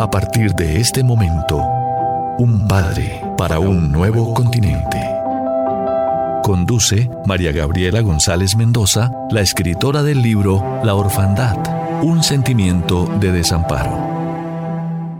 A partir de este momento, un padre para un nuevo continente. Conduce María Gabriela González Mendoza, la escritora del libro La Orfandad, un sentimiento de desamparo.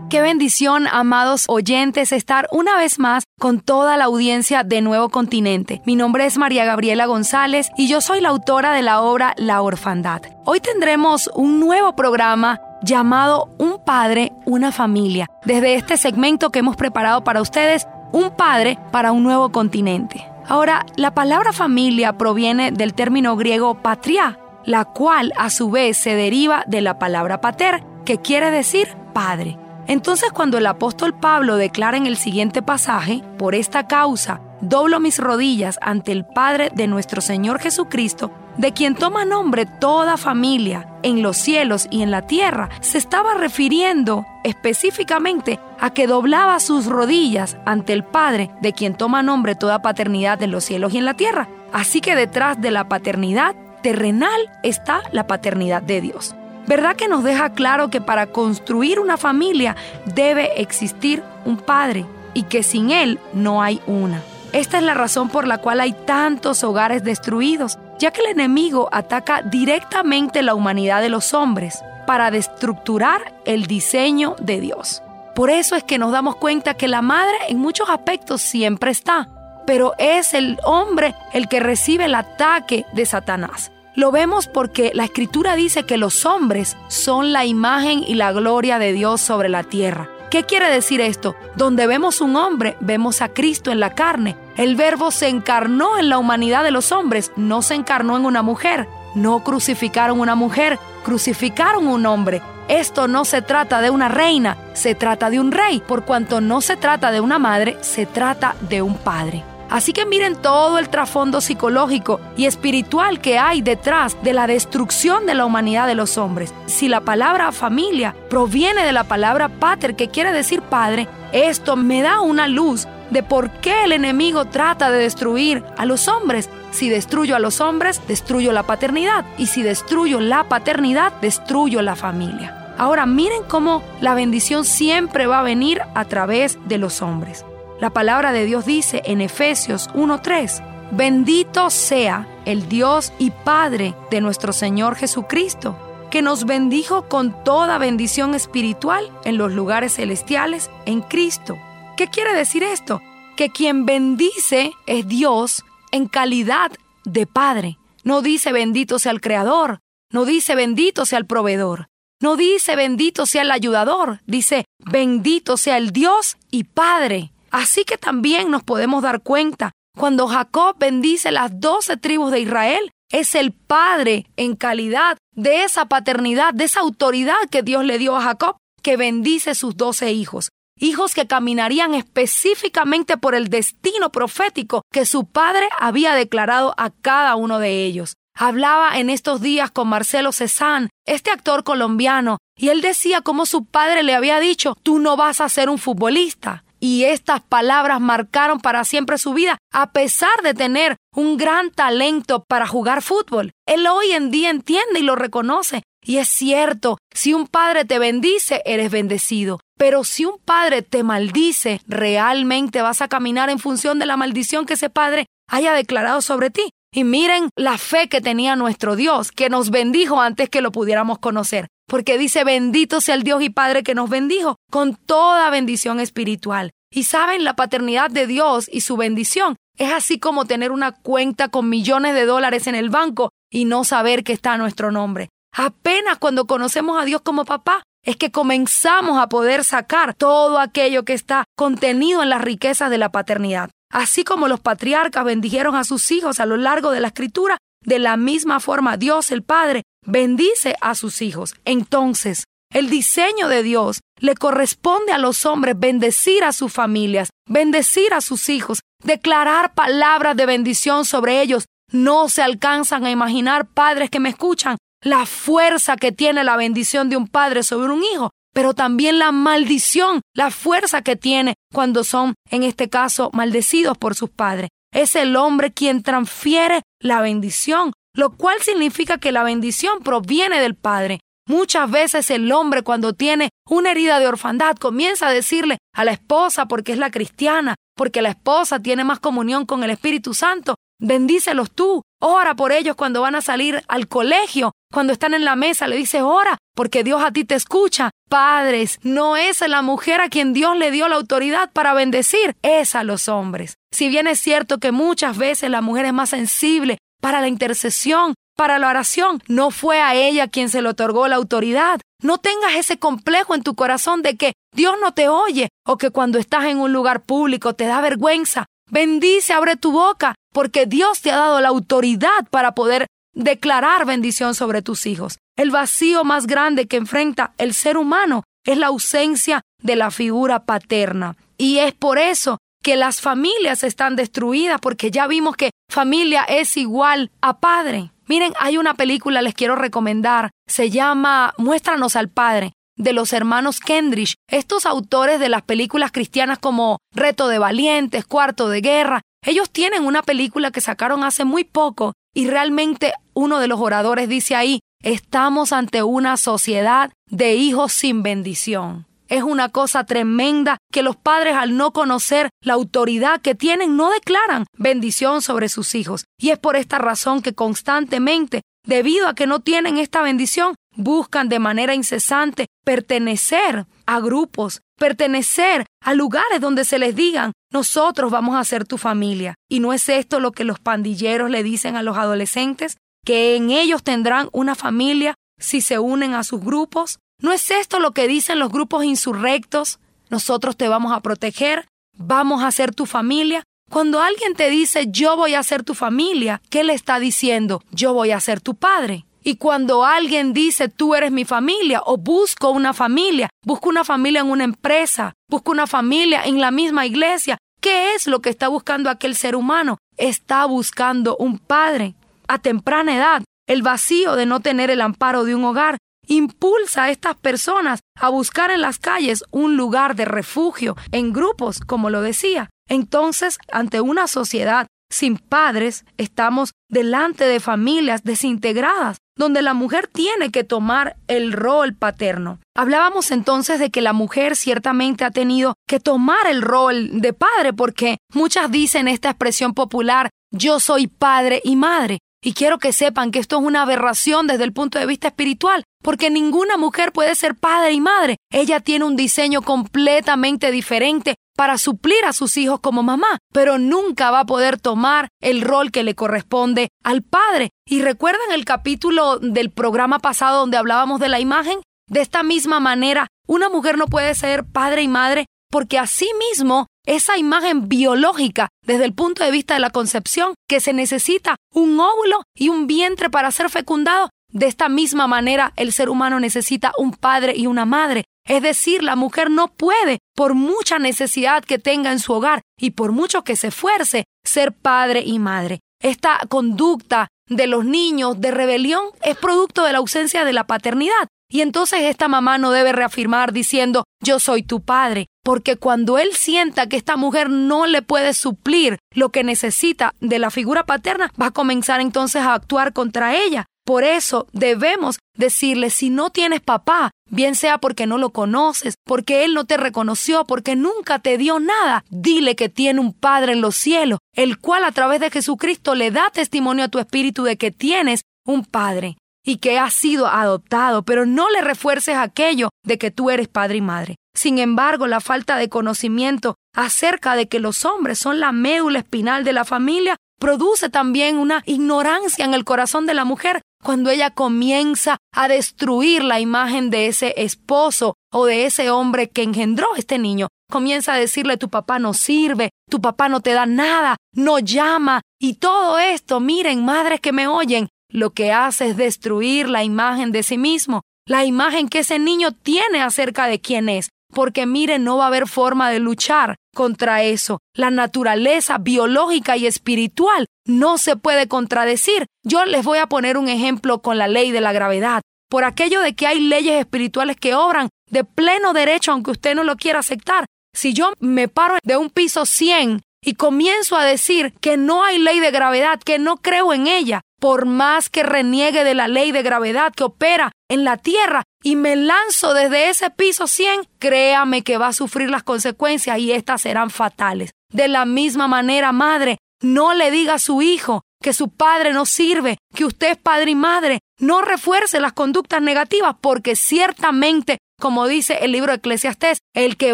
Qué bendición, amados oyentes, estar una vez más con toda la audiencia de Nuevo Continente. Mi nombre es María Gabriela González y yo soy la autora de la obra La Orfandad. Hoy tendremos un nuevo programa llamado Un Padre, una familia. Desde este segmento que hemos preparado para ustedes, Un Padre para un nuevo continente. Ahora, la palabra familia proviene del término griego patria, la cual a su vez se deriva de la palabra pater, que quiere decir padre. Entonces cuando el apóstol Pablo declara en el siguiente pasaje, por esta causa, doblo mis rodillas ante el Padre de nuestro Señor Jesucristo, de quien toma nombre toda familia en los cielos y en la tierra, se estaba refiriendo específicamente a que doblaba sus rodillas ante el Padre, de quien toma nombre toda paternidad en los cielos y en la tierra. Así que detrás de la paternidad terrenal está la paternidad de Dios. ¿Verdad que nos deja claro que para construir una familia debe existir un padre y que sin él no hay una? Esta es la razón por la cual hay tantos hogares destruidos, ya que el enemigo ataca directamente la humanidad de los hombres para destructurar el diseño de Dios. Por eso es que nos damos cuenta que la madre en muchos aspectos siempre está, pero es el hombre el que recibe el ataque de Satanás. Lo vemos porque la escritura dice que los hombres son la imagen y la gloria de Dios sobre la tierra. ¿Qué quiere decir esto? Donde vemos un hombre, vemos a Cristo en la carne. El verbo se encarnó en la humanidad de los hombres, no se encarnó en una mujer. No crucificaron una mujer, crucificaron un hombre. Esto no se trata de una reina, se trata de un rey. Por cuanto no se trata de una madre, se trata de un padre. Así que miren todo el trasfondo psicológico y espiritual que hay detrás de la destrucción de la humanidad de los hombres. Si la palabra familia proviene de la palabra pater, que quiere decir padre, esto me da una luz de por qué el enemigo trata de destruir a los hombres. Si destruyo a los hombres, destruyo la paternidad. Y si destruyo la paternidad, destruyo la familia. Ahora miren cómo la bendición siempre va a venir a través de los hombres. La palabra de Dios dice en Efesios 1.3, bendito sea el Dios y Padre de nuestro Señor Jesucristo, que nos bendijo con toda bendición espiritual en los lugares celestiales en Cristo. ¿Qué quiere decir esto? Que quien bendice es Dios en calidad de Padre. No dice bendito sea el Creador, no dice bendito sea el proveedor, no dice bendito sea el ayudador, dice bendito sea el Dios y Padre Así que también nos podemos dar cuenta, cuando Jacob bendice las doce tribus de Israel, es el padre en calidad de esa paternidad, de esa autoridad que Dios le dio a Jacob, que bendice sus doce hijos. Hijos que caminarían específicamente por el destino profético que su padre había declarado a cada uno de ellos. Hablaba en estos días con Marcelo Cezán, este actor colombiano, y él decía cómo su padre le había dicho, tú no vas a ser un futbolista y estas palabras marcaron para siempre su vida, a pesar de tener un gran talento para jugar fútbol. Él hoy en día entiende y lo reconoce. Y es cierto, si un padre te bendice, eres bendecido. Pero si un padre te maldice, realmente vas a caminar en función de la maldición que ese padre haya declarado sobre ti. Y miren la fe que tenía nuestro Dios, que nos bendijo antes que lo pudiéramos conocer porque dice, bendito sea el Dios y Padre que nos bendijo con toda bendición espiritual. Y saben, la paternidad de Dios y su bendición es así como tener una cuenta con millones de dólares en el banco y no saber que está nuestro nombre. Apenas cuando conocemos a Dios como papá, es que comenzamos a poder sacar todo aquello que está contenido en las riquezas de la paternidad. Así como los patriarcas bendijeron a sus hijos a lo largo de la escritura, de la misma forma Dios el Padre bendice a sus hijos. Entonces, el diseño de Dios le corresponde a los hombres bendecir a sus familias, bendecir a sus hijos, declarar palabras de bendición sobre ellos. No se alcanzan a imaginar, padres que me escuchan, la fuerza que tiene la bendición de un padre sobre un hijo, pero también la maldición, la fuerza que tiene cuando son, en este caso, maldecidos por sus padres. Es el hombre quien transfiere la bendición lo cual significa que la bendición proviene del Padre. Muchas veces el hombre cuando tiene una herida de orfandad comienza a decirle a la esposa porque es la cristiana, porque la esposa tiene más comunión con el Espíritu Santo, bendícelos tú, ora por ellos cuando van a salir al colegio, cuando están en la mesa, le dice ora, porque Dios a ti te escucha. Padres, no es la mujer a quien Dios le dio la autoridad para bendecir, es a los hombres. Si bien es cierto que muchas veces la mujer es más sensible para la intercesión, para la oración. No fue a ella quien se le otorgó la autoridad. No tengas ese complejo en tu corazón de que Dios no te oye o que cuando estás en un lugar público te da vergüenza. Bendice, abre tu boca, porque Dios te ha dado la autoridad para poder declarar bendición sobre tus hijos. El vacío más grande que enfrenta el ser humano es la ausencia de la figura paterna. Y es por eso que las familias están destruidas, porque ya vimos que familia es igual a padre. Miren, hay una película, les quiero recomendar, se llama Muéstranos al Padre de los hermanos Kendrick, estos autores de las películas cristianas como Reto de Valientes, Cuarto de Guerra, ellos tienen una película que sacaron hace muy poco y realmente uno de los oradores dice ahí, estamos ante una sociedad de hijos sin bendición. Es una cosa tremenda que los padres al no conocer la autoridad que tienen no declaran bendición sobre sus hijos. Y es por esta razón que constantemente, debido a que no tienen esta bendición, buscan de manera incesante pertenecer a grupos, pertenecer a lugares donde se les digan, nosotros vamos a ser tu familia. ¿Y no es esto lo que los pandilleros le dicen a los adolescentes? Que en ellos tendrán una familia si se unen a sus grupos. ¿No es esto lo que dicen los grupos insurrectos? Nosotros te vamos a proteger, vamos a ser tu familia. Cuando alguien te dice yo voy a ser tu familia, ¿qué le está diciendo? Yo voy a ser tu padre. Y cuando alguien dice tú eres mi familia o busco una familia, busco una familia en una empresa, busco una familia en la misma iglesia, ¿qué es lo que está buscando aquel ser humano? Está buscando un padre. A temprana edad, el vacío de no tener el amparo de un hogar impulsa a estas personas a buscar en las calles un lugar de refugio, en grupos, como lo decía. Entonces, ante una sociedad sin padres, estamos delante de familias desintegradas, donde la mujer tiene que tomar el rol paterno. Hablábamos entonces de que la mujer ciertamente ha tenido que tomar el rol de padre, porque muchas dicen esta expresión popular, yo soy padre y madre. Y quiero que sepan que esto es una aberración desde el punto de vista espiritual, porque ninguna mujer puede ser padre y madre. Ella tiene un diseño completamente diferente para suplir a sus hijos como mamá, pero nunca va a poder tomar el rol que le corresponde al padre. Y recuerdan el capítulo del programa pasado donde hablábamos de la imagen. De esta misma manera, una mujer no puede ser padre y madre porque asimismo esa imagen biológica desde el punto de vista de la concepción, que se necesita un óvulo y un vientre para ser fecundado, de esta misma manera el ser humano necesita un padre y una madre. Es decir, la mujer no puede, por mucha necesidad que tenga en su hogar y por mucho que se esfuerce, ser padre y madre. Esta conducta de los niños de rebelión es producto de la ausencia de la paternidad. Y entonces esta mamá no debe reafirmar diciendo yo soy tu padre, porque cuando él sienta que esta mujer no le puede suplir lo que necesita de la figura paterna, va a comenzar entonces a actuar contra ella. Por eso debemos decirle, si no tienes papá, bien sea porque no lo conoces, porque él no te reconoció, porque nunca te dio nada, dile que tiene un Padre en los cielos, el cual a través de Jesucristo le da testimonio a tu espíritu de que tienes un Padre y que has sido adoptado, pero no le refuerces aquello de que tú eres padre y madre. Sin embargo, la falta de conocimiento acerca de que los hombres son la médula espinal de la familia produce también una ignorancia en el corazón de la mujer cuando ella comienza a destruir la imagen de ese esposo o de ese hombre que engendró este niño. Comienza a decirle tu papá no sirve, tu papá no te da nada, no llama. Y todo esto, miren, madres que me oyen, lo que hace es destruir la imagen de sí mismo, la imagen que ese niño tiene acerca de quién es. Porque mire, no va a haber forma de luchar contra eso. La naturaleza biológica y espiritual no se puede contradecir. Yo les voy a poner un ejemplo con la ley de la gravedad. Por aquello de que hay leyes espirituales que obran de pleno derecho, aunque usted no lo quiera aceptar. Si yo me paro de un piso 100 y comienzo a decir que no hay ley de gravedad, que no creo en ella, por más que reniegue de la ley de gravedad que opera en la tierra y me lanzo desde ese piso 100, créame que va a sufrir las consecuencias y estas serán fatales. De la misma manera, madre, no le diga a su hijo que su padre no sirve, que usted es padre y madre. No refuerce las conductas negativas porque ciertamente como dice el libro de Eclesiastés, el que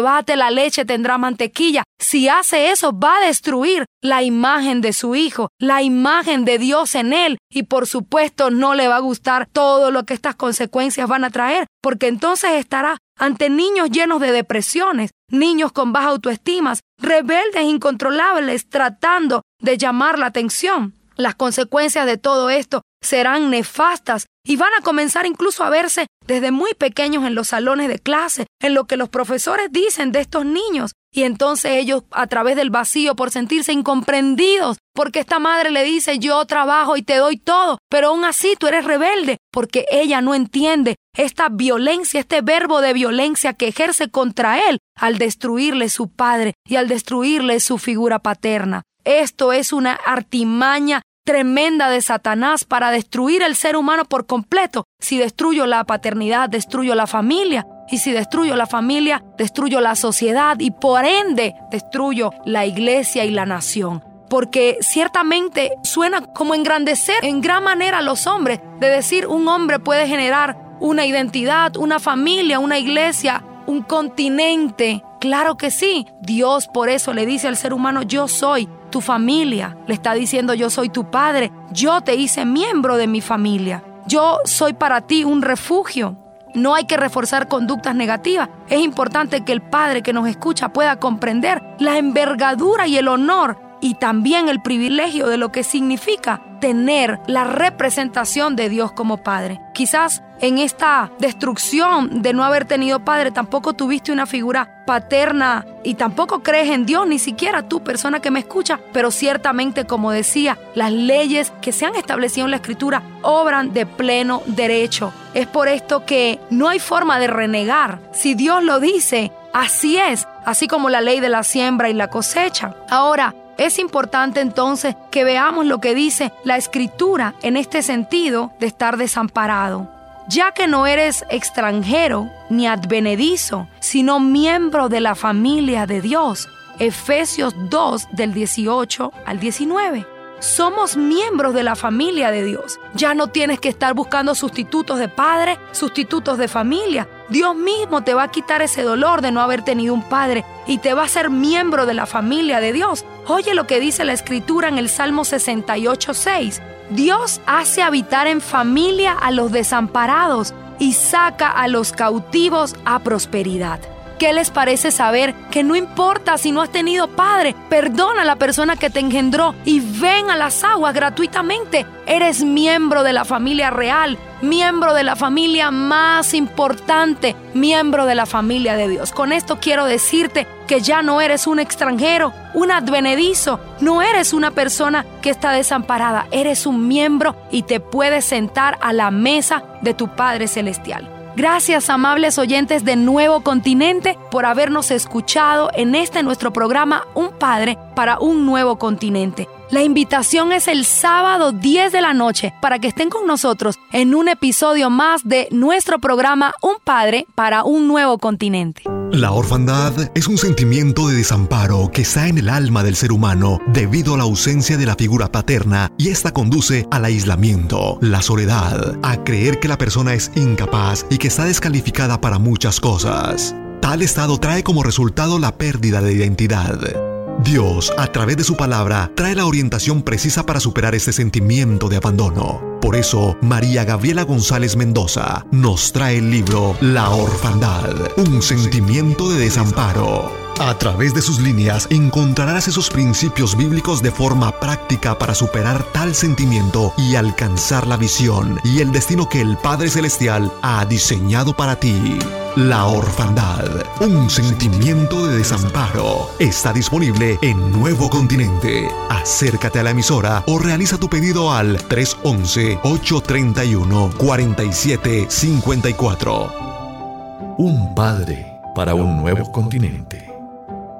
bate la leche tendrá mantequilla. Si hace eso, va a destruir la imagen de su hijo, la imagen de Dios en él. Y por supuesto no le va a gustar todo lo que estas consecuencias van a traer, porque entonces estará ante niños llenos de depresiones, niños con baja autoestima, rebeldes incontrolables tratando de llamar la atención. Las consecuencias de todo esto serán nefastas y van a comenzar incluso a verse desde muy pequeños en los salones de clase, en lo que los profesores dicen de estos niños. Y entonces ellos, a través del vacío, por sentirse incomprendidos, porque esta madre le dice yo trabajo y te doy todo, pero aún así tú eres rebelde, porque ella no entiende esta violencia, este verbo de violencia que ejerce contra él al destruirle su padre y al destruirle su figura paterna. Esto es una artimaña tremenda de Satanás para destruir el ser humano por completo. Si destruyo la paternidad, destruyo la familia. Y si destruyo la familia, destruyo la sociedad y por ende destruyo la iglesia y la nación. Porque ciertamente suena como engrandecer en gran manera a los hombres, de decir un hombre puede generar una identidad, una familia, una iglesia, un continente. Claro que sí. Dios por eso le dice al ser humano, yo soy tu familia. Le está diciendo, yo soy tu padre. Yo te hice miembro de mi familia. Yo soy para ti un refugio. No hay que reforzar conductas negativas. Es importante que el Padre que nos escucha pueda comprender la envergadura y el honor y también el privilegio de lo que significa tener la representación de Dios como Padre. Quizás en esta destrucción de no haber tenido padre, tampoco tuviste una figura paterna y tampoco crees en Dios, ni siquiera tú, persona que me escucha, pero ciertamente, como decía, las leyes que se han establecido en la Escritura obran de pleno derecho. Es por esto que no hay forma de renegar. Si Dios lo dice, así es, así como la ley de la siembra y la cosecha. Ahora, es importante entonces que veamos lo que dice la escritura en este sentido de estar desamparado. Ya que no eres extranjero ni advenedizo, sino miembro de la familia de Dios. Efesios 2 del 18 al 19. Somos miembros de la familia de Dios. Ya no tienes que estar buscando sustitutos de padre, sustitutos de familia. Dios mismo te va a quitar ese dolor de no haber tenido un padre y te va a ser miembro de la familia de Dios. Oye lo que dice la escritura en el Salmo 68, 6. Dios hace habitar en familia a los desamparados y saca a los cautivos a prosperidad. ¿Qué les parece saber que no importa si no has tenido padre? Perdona a la persona que te engendró y ven a las aguas gratuitamente. Eres miembro de la familia real, miembro de la familia más importante, miembro de la familia de Dios. Con esto quiero decirte que ya no eres un extranjero, un advenedizo, no eres una persona que está desamparada, eres un miembro y te puedes sentar a la mesa de tu Padre Celestial. Gracias, amables oyentes de Nuevo Continente, por habernos escuchado en este nuestro programa Un Padre para un Nuevo Continente. La invitación es el sábado 10 de la noche para que estén con nosotros en un episodio más de nuestro programa Un Padre para un Nuevo Continente. La orfandad es un sentimiento de desamparo que está en el alma del ser humano debido a la ausencia de la figura paterna y esta conduce al aislamiento, la soledad, a creer que la persona es incapaz y que está descalificada para muchas cosas. Tal estado trae como resultado la pérdida de identidad Dios, a través de su palabra, trae la orientación precisa para superar este sentimiento de abandono. Por eso, María Gabriela González Mendoza nos trae el libro La Orfandad, un sentimiento de desamparo. A través de sus líneas encontrarás esos principios bíblicos de forma práctica para superar tal sentimiento y alcanzar la visión y el destino que el Padre Celestial ha diseñado para ti. La orfandad, un sentimiento de desamparo, está disponible en Nuevo Continente. Acércate a la emisora o realiza tu pedido al 311-831-4754. Un padre para un nuevo continente.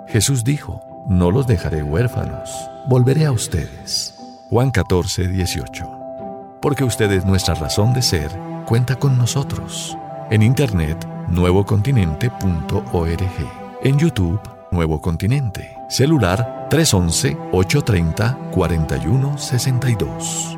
Jesús dijo, no los dejaré huérfanos, volveré a ustedes. Juan 14, 18. porque usted es nuestra razón de ser, cuenta con nosotros. En internet, nuevocontinente.org. En YouTube, Nuevo Continente. Celular 311-830-4162.